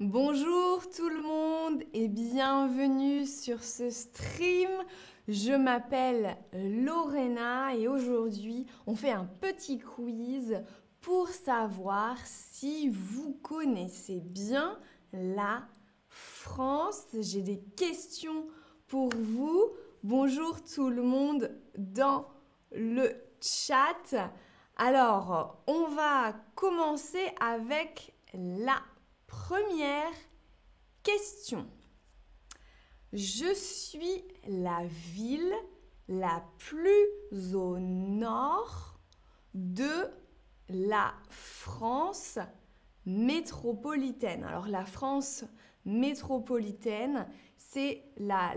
Bonjour tout le monde et bienvenue sur ce stream. Je m'appelle Lorena et aujourd'hui on fait un petit quiz pour savoir si vous connaissez bien la France. J'ai des questions pour vous. Bonjour tout le monde dans le chat. Alors, on va commencer avec la Première question. Je suis la ville la plus au nord de la France métropolitaine. Alors la France métropolitaine, c'est la,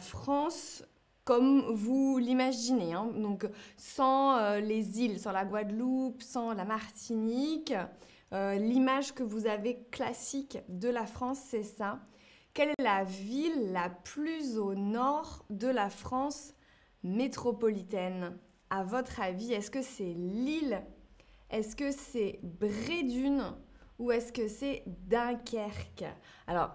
France comme vous l'imaginez. Hein. Donc sans euh, les îles, sans la Guadeloupe, sans la Martinique. Euh, l'image que vous avez classique de la France, c'est ça. Quelle est la ville la plus au nord de la France métropolitaine? À votre avis, est-ce que c'est Lille? Est-ce que c'est Brédune? Ou est-ce que c'est Dunkerque? Alors,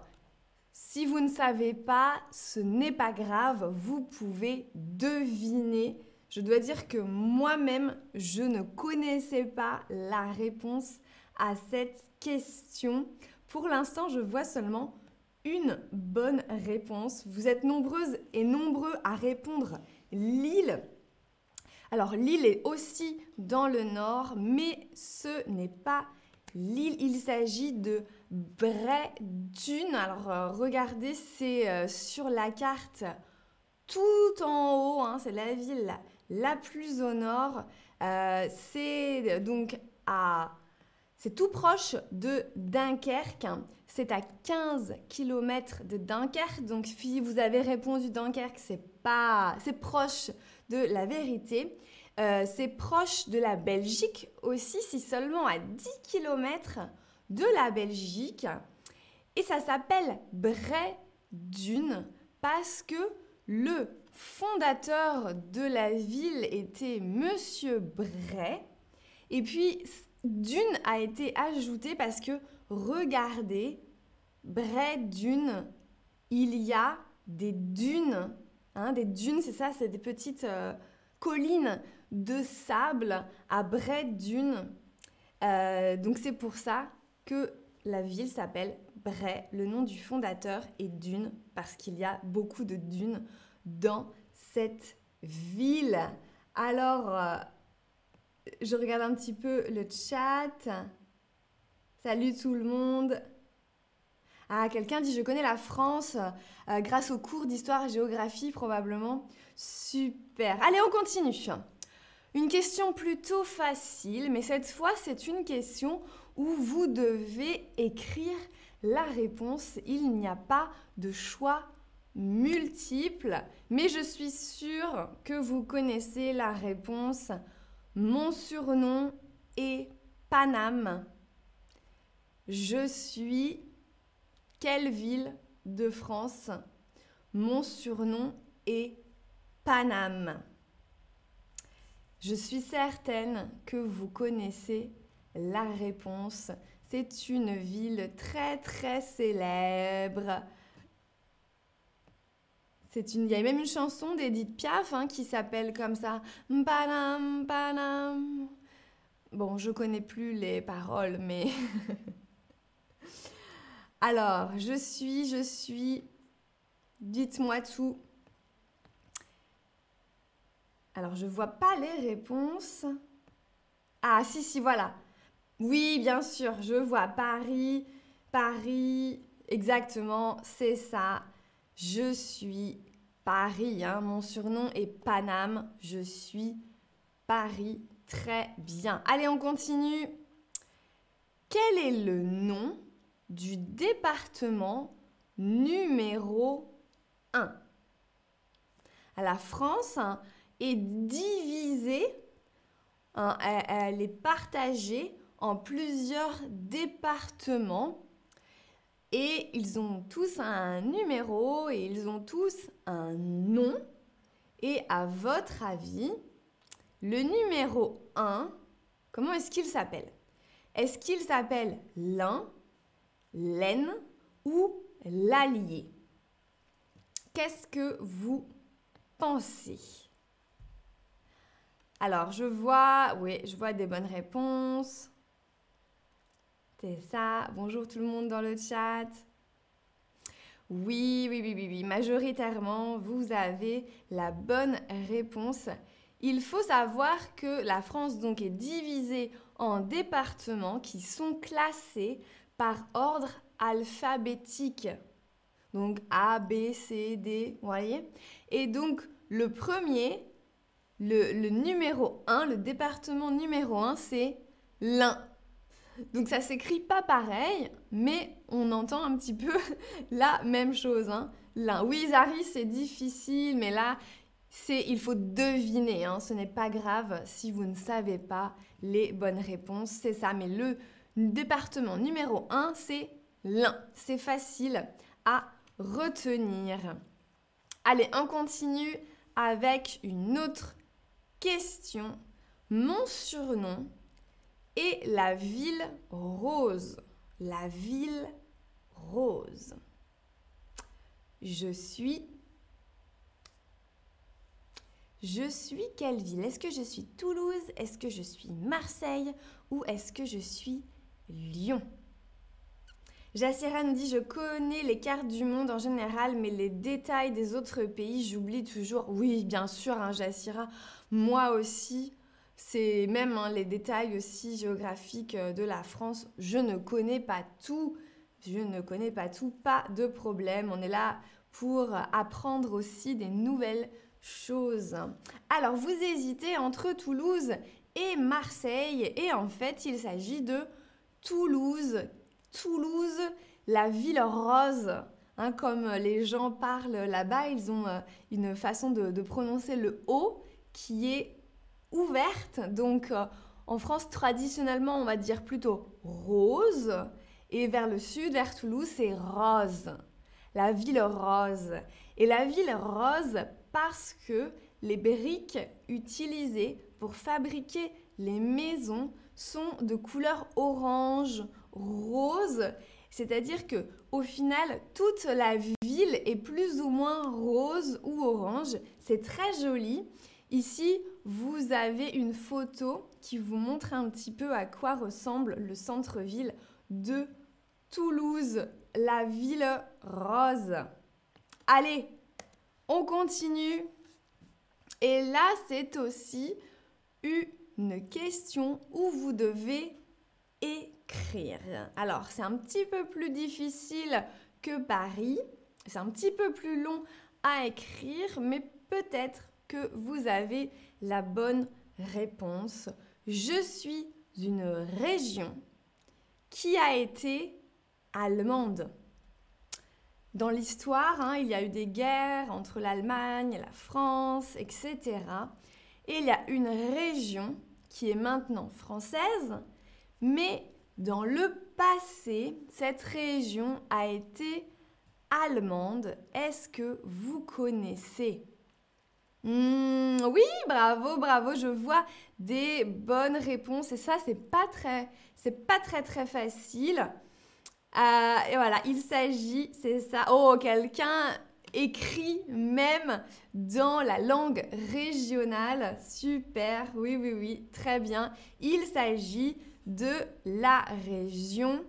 si vous ne savez pas, ce n'est pas grave, vous pouvez deviner. Je dois dire que moi-même, je ne connaissais pas la réponse à cette question. Pour l'instant, je vois seulement une bonne réponse. Vous êtes nombreuses et nombreux à répondre Lille. Alors Lille est aussi dans le nord, mais ce n'est pas Lille. Il s'agit de Bray-Dune. Alors euh, regardez, c'est euh, sur la carte tout en haut. Hein. c'est la ville la, plus au nord. Euh, c'est donc à c'est tout proche de Dunkerque. C'est à 15 km de Dunkerque. Donc si vous avez répondu Dunkerque, c'est pas c'est proche de la vérité. Euh, c'est proche de la Belgique aussi, si seulement à 10 km de la Belgique. Et ça s'appelle Bray-Dune parce que le fondateur de la ville était Monsieur Bray. Et puis, Dune a été ajouté parce que regardez, près d'une, il y a des dunes. Hein, des dunes, c'est ça, c'est des petites euh, collines de sable à Bray Dune. Euh, donc c'est pour ça que la ville s'appelle Bray. Le nom du fondateur est Dune parce qu'il y a beaucoup de dunes dans cette ville. Alors, euh, je regarde un petit peu le chat. Salut tout le monde. Ah, quelqu'un dit je connais la France euh, grâce aux cours d'histoire et géographie probablement. Super. Allez, on continue. Une question plutôt facile, mais cette fois c'est une question où vous devez écrire la réponse. Il n'y a pas de choix multiple, mais je suis sûre que vous connaissez la réponse mon surnom est Paname. Je suis quelle ville de France? Mon surnom est Paname. Je suis certaine que vous connaissez la réponse. C'est une ville très très célèbre c'est une, il y a même une chanson d'Edith Piaf hein, qui s'appelle comme ça. Panam, panam. Bon, je connais plus les paroles, mais. Alors, je suis, je suis. Dites-moi tout. Alors, je vois pas les réponses. Ah, si, si, voilà. Oui, bien sûr, je vois Paris, Paris, exactement, c'est ça. Je suis Paris. Hein. Mon surnom est Paname. Je suis Paris. Très bien. Allez, on continue. Quel est le nom du département numéro 1 La France hein, est divisée, elle est partagée en plusieurs départements et ils ont tous un numéro et ils ont tous un nom. Et à votre avis, le numéro 1, comment est-ce qu'il s'appelle? Est-ce qu'il s'appelle l'un, l'aine ou l'allier Qu'est-ce que vous pensez? Alors, je vois, oui, je vois des bonnes réponses. C'est ça. Bonjour tout le monde dans le chat. Oui, oui, oui, oui, oui. Majoritairement, vous avez la bonne réponse. Il faut savoir que la France donc est divisée en départements qui sont classés par ordre alphabétique. Donc A, B, C, D, vous voyez Et donc le premier, le, numéro 1, le département numéro 1, c'est l'Ain. Donc ça s'écrit pas pareil, mais on entend un petit peu la même chose. Hein. L'un. Oui, Zari, c'est difficile, mais là, c'est il faut deviner. Hein. Ce n'est pas grave si vous ne savez pas les bonnes réponses. C'est ça. Mais le département numéro 1, c'est l'un. C'est facile à retenir. Allez, on continue avec une autre question. Mon surnom et la ville rose. La ville rose. Je suis... Je suis quelle ville? Est-ce que je suis Toulouse? Est-ce que je suis Marseille? Ou est-ce que je suis Lyon? Jassira nous dit Je connais les cartes du monde en général, mais les détails des autres pays, j'oublie toujours. Oui, bien sûr, hein, Jassira. Moi aussi, c'est même hein, les détails aussi géographiques euh, de la France. Je ne connais pas tout. Je ne connais pas tout. Pas de problème. On est là pour apprendre aussi des nouvelles choses. Alors, vous hésitez entre Toulouse et Marseille. Et en fait, il s'agit de Toulouse. Toulouse, la ville rose. Hein, comme les gens parlent là-bas, ils ont euh, une façon de, de prononcer le O qui est ouverte. Donc euh, en France, traditionnellement, on va dire plutôt rose. Et vers le sud, vers Toulouse, c'est rose. La ville rose. Et la ville rose parce que les briques utilisées pour fabriquer les maisons sont de couleur orange, rose. C'est-à-dire que au final, toute la ville est plus ou moins rose ou orange. C'est très joli. Ici, vous avez une photo qui vous montre un petit peu à quoi ressemble le centre-ville de Toulouse, la ville rose. Allez, on continue. Et là, c'est aussi une question où vous devez écrire. Alors, c'est un petit peu plus difficile que Paris. C'est un petit peu plus long à écrire, mais peut-être que vous avez la bonne réponse. Je suis une région qui a été allemande. Dans l'histoire, hein, il y a eu des guerres entre l'Allemagne la France, etc. Et il y a une région qui est maintenant française, mais dans le passé, cette région a été allemande. Est-ce que vous connaissez Hmm, oui, bravo, bravo. Je vois des bonnes réponses et ça, c'est pas très, c'est pas très très facile. Euh, et voilà, il s'agit, c'est ça. Oh, quelqu'un écrit même dans la langue régionale. Super, oui, oui, oui, très bien. Il s'agit de la région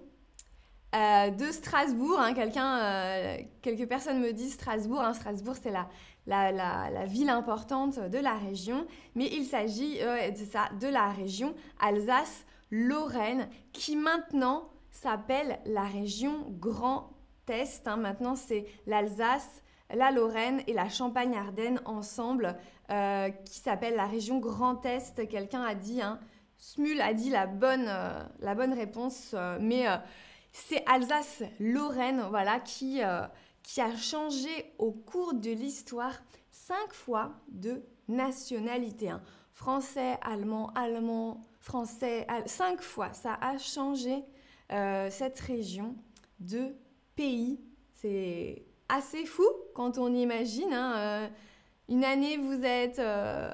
euh, de Strasbourg. Hein. Quelqu'un, euh, quelques personnes me disent Strasbourg. Hein. Strasbourg, c'est la, la, ville importante de la région, mais il s'agit euh, de, ça, de la région Alsace-Lorraine, qui maintenant s'appelle la région Grand Est. Hein. Maintenant, c'est l'Alsace, la Lorraine et la Champagne-Ardenne ensemble, euh, qui s'appelle la région Grand Est. Quelqu'un a dit, hein, Smul a dit la bonne, euh, la bonne réponse, mais c'est Alsace-Lorraine, voilà, qui qui a changé au cours de l'histoire cinq fois de nationalité. Hein. Français, allemand, allemand, français, cinq fois. Ça a changé euh, cette région de pays. C'est assez fou quand on imagine. Hein, euh, une année, vous êtes, euh,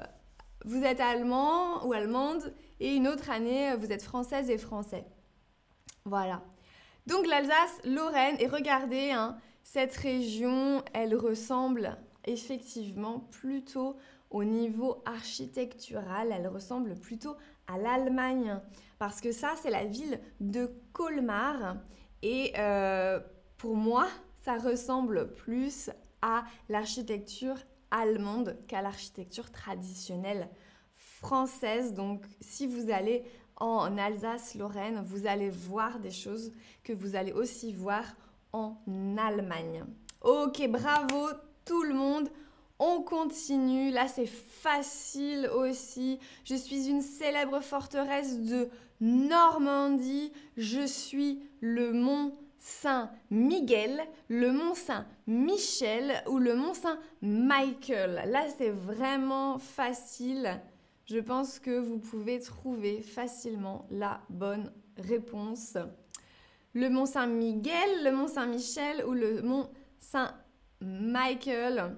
vous êtes allemand ou allemande et une autre année, vous êtes française et français. Voilà. Donc l'Alsace, Lorraine, et regardez, hein, cette région, elle ressemble effectivement plutôt au niveau architectural, elle ressemble plutôt à l'Allemagne. Parce que ça, c'est la ville de Colmar. Et euh, pour moi, ça ressemble plus à l'architecture allemande qu'à l'architecture traditionnelle française. Donc si vous allez en Alsace-Lorraine, vous allez voir des choses que vous allez aussi voir en Allemagne. Ok, bravo tout le monde. On continue. Là, c'est facile aussi. Je suis une célèbre forteresse de Normandie. Je suis le mont Saint-Miguel, le mont Saint-Michel ou le mont Saint-Michael. Là, c'est vraiment facile. Je pense que vous pouvez trouver facilement la bonne réponse. Le mont Saint-Miguel, le mont Saint-Michel ou le mont Saint-Michael.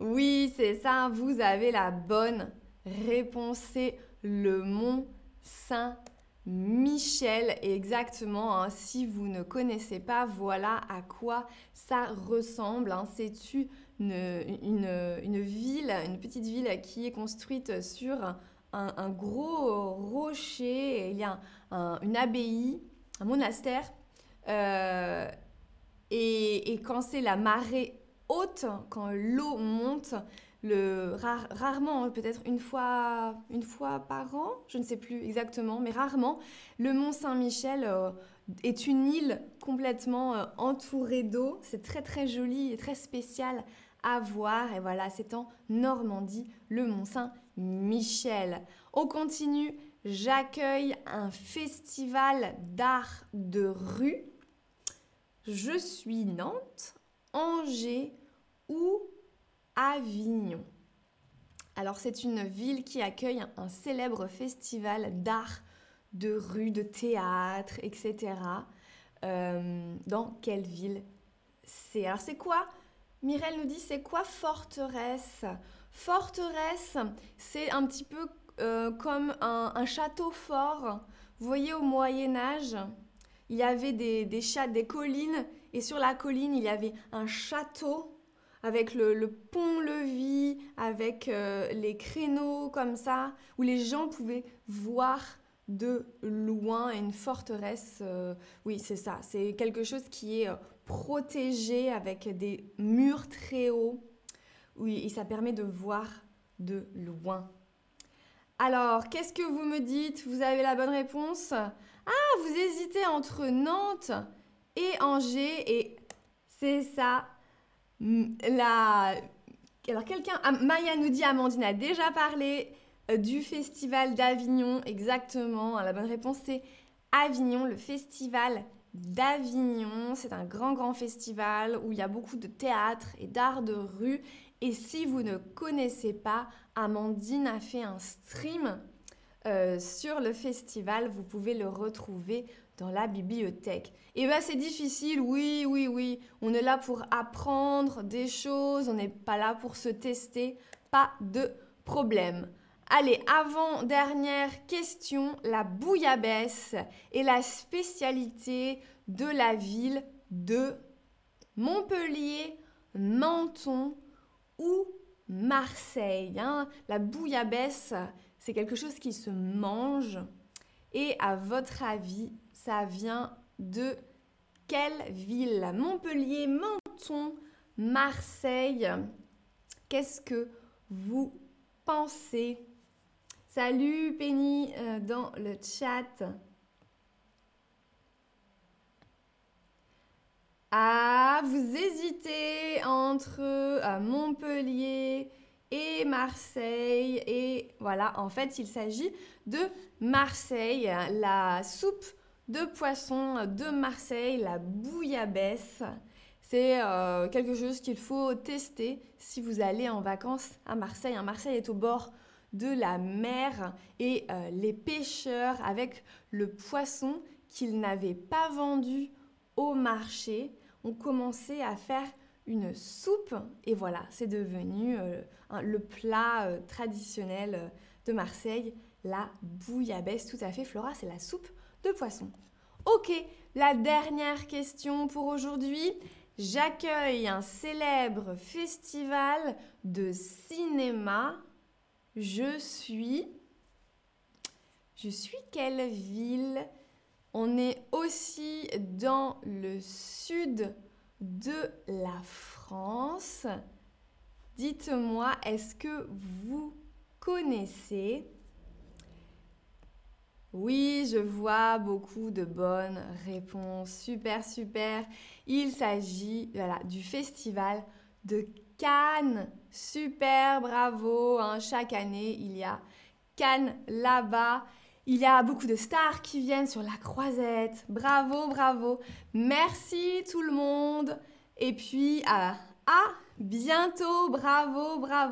Oui, c'est ça, vous avez la bonne réponse. C'est le mont Saint-Michel. Exactement, hein. si vous ne connaissez pas, voilà à quoi ça ressemble. Hein. C'est une petite ville qui est construite sur un, gros rocher. Il y a une abbaye, un monastère. Euh, et, quand c'est la marée haute, quand l'eau monte, le, rarement, peut-être une fois, une fois par an, je ne sais plus exactement, mais rarement, le mont Saint-Michel euh, est une île complètement euh, entourée d'eau. C'est très très joli et très spécial à voir. Et voilà, c'est en Normandie, le Mont Saint-Michel. On continue. J'accueille un festival d'art de rue. Je suis Nantes, Angers ou Avignon. Alors c'est une ville qui accueille un, célèbre festival d'art de rue, de théâtre, etc. Euh, dans quelle ville c'est? Alors c'est quoi? Mireille nous dit c'est quoi forteresse? Forteresse, c'est un petit peu euh, comme un, château fort. Vous voyez au Moyen Âge, il y avait des, des, des collines et sur la colline il y avait un château avec le, pont-levis, avec euh, les créneaux comme ça, où les gens pouvaient voir de loin une forteresse. Euh, oui, c'est ça. C'est quelque chose qui est protégé avec des murs très hauts. Oui, et ça permet de voir de loin. Alors, qu'est-ce que vous me dites? Vous avez la bonne réponse Ah, vous hésitez entre Nantes et Angers et c'est ça. La... Alors, quelqu'un, ah, Maya nous dit, Amandine a déjà parlé euh, du festival d'Avignon, exactement. La bonne réponse, c'est Avignon, le festival d'Avignon. C'est un grand, grand festival où il y a beaucoup de théâtre et d'art de rue. Et si vous ne connaissez pas, Amandine a fait un stream euh, sur le festival. Vous pouvez le retrouver dans la bibliothèque. Et bien c'est difficile, oui, oui, oui. On est là pour apprendre des choses, on n'est pas là pour se tester. Pas de problème. Allez, avant-dernière question, la bouillabaisse est la spécialité de la ville de Montpellier, Menton ou Marseille. Hein. La bouillabaisse, c'est quelque chose qui se mange. Et à votre avis, ça vient de quelle ville? Montpellier, Menton, Marseille. Qu'est-ce que vous pensez? Salut Penny euh, dans le chat. Ah, vous hésitez entre euh, Montpellier et Marseille. Et voilà, en fait, il s'agit de Marseille, la soupe de poisson de Marseille, la bouillabaisse. C'est euh, quelque chose qu'il faut tester si vous allez en vacances à Marseille. Marseille est au bord de la mer et euh, les pêcheurs avec le poisson qu'ils n'avaient pas vendu au marché ont commencé à faire une soupe et voilà, c'est devenu euh, le plat euh, traditionnel de Marseille, la bouillabaisse. Tout à fait, Flora, c'est la soupe de poisson. Ok, la dernière question pour aujourd'hui. J'accueille un célèbre festival de cinéma. Je suis... Je suis quelle ville? On est aussi dans le sud de la France. Dites-moi, est-ce que vous connaissez? Oui, je vois beaucoup de bonnes réponses. Super, super. Il s'agit du festival de Cannes. Super, bravo. Hein. Chaque année, il y a Cannes là-bas. Il y a beaucoup de stars qui viennent sur la croisette. Bravo, bravo. Merci tout le monde. Et puis, à, à bientôt. Bravo, bravo.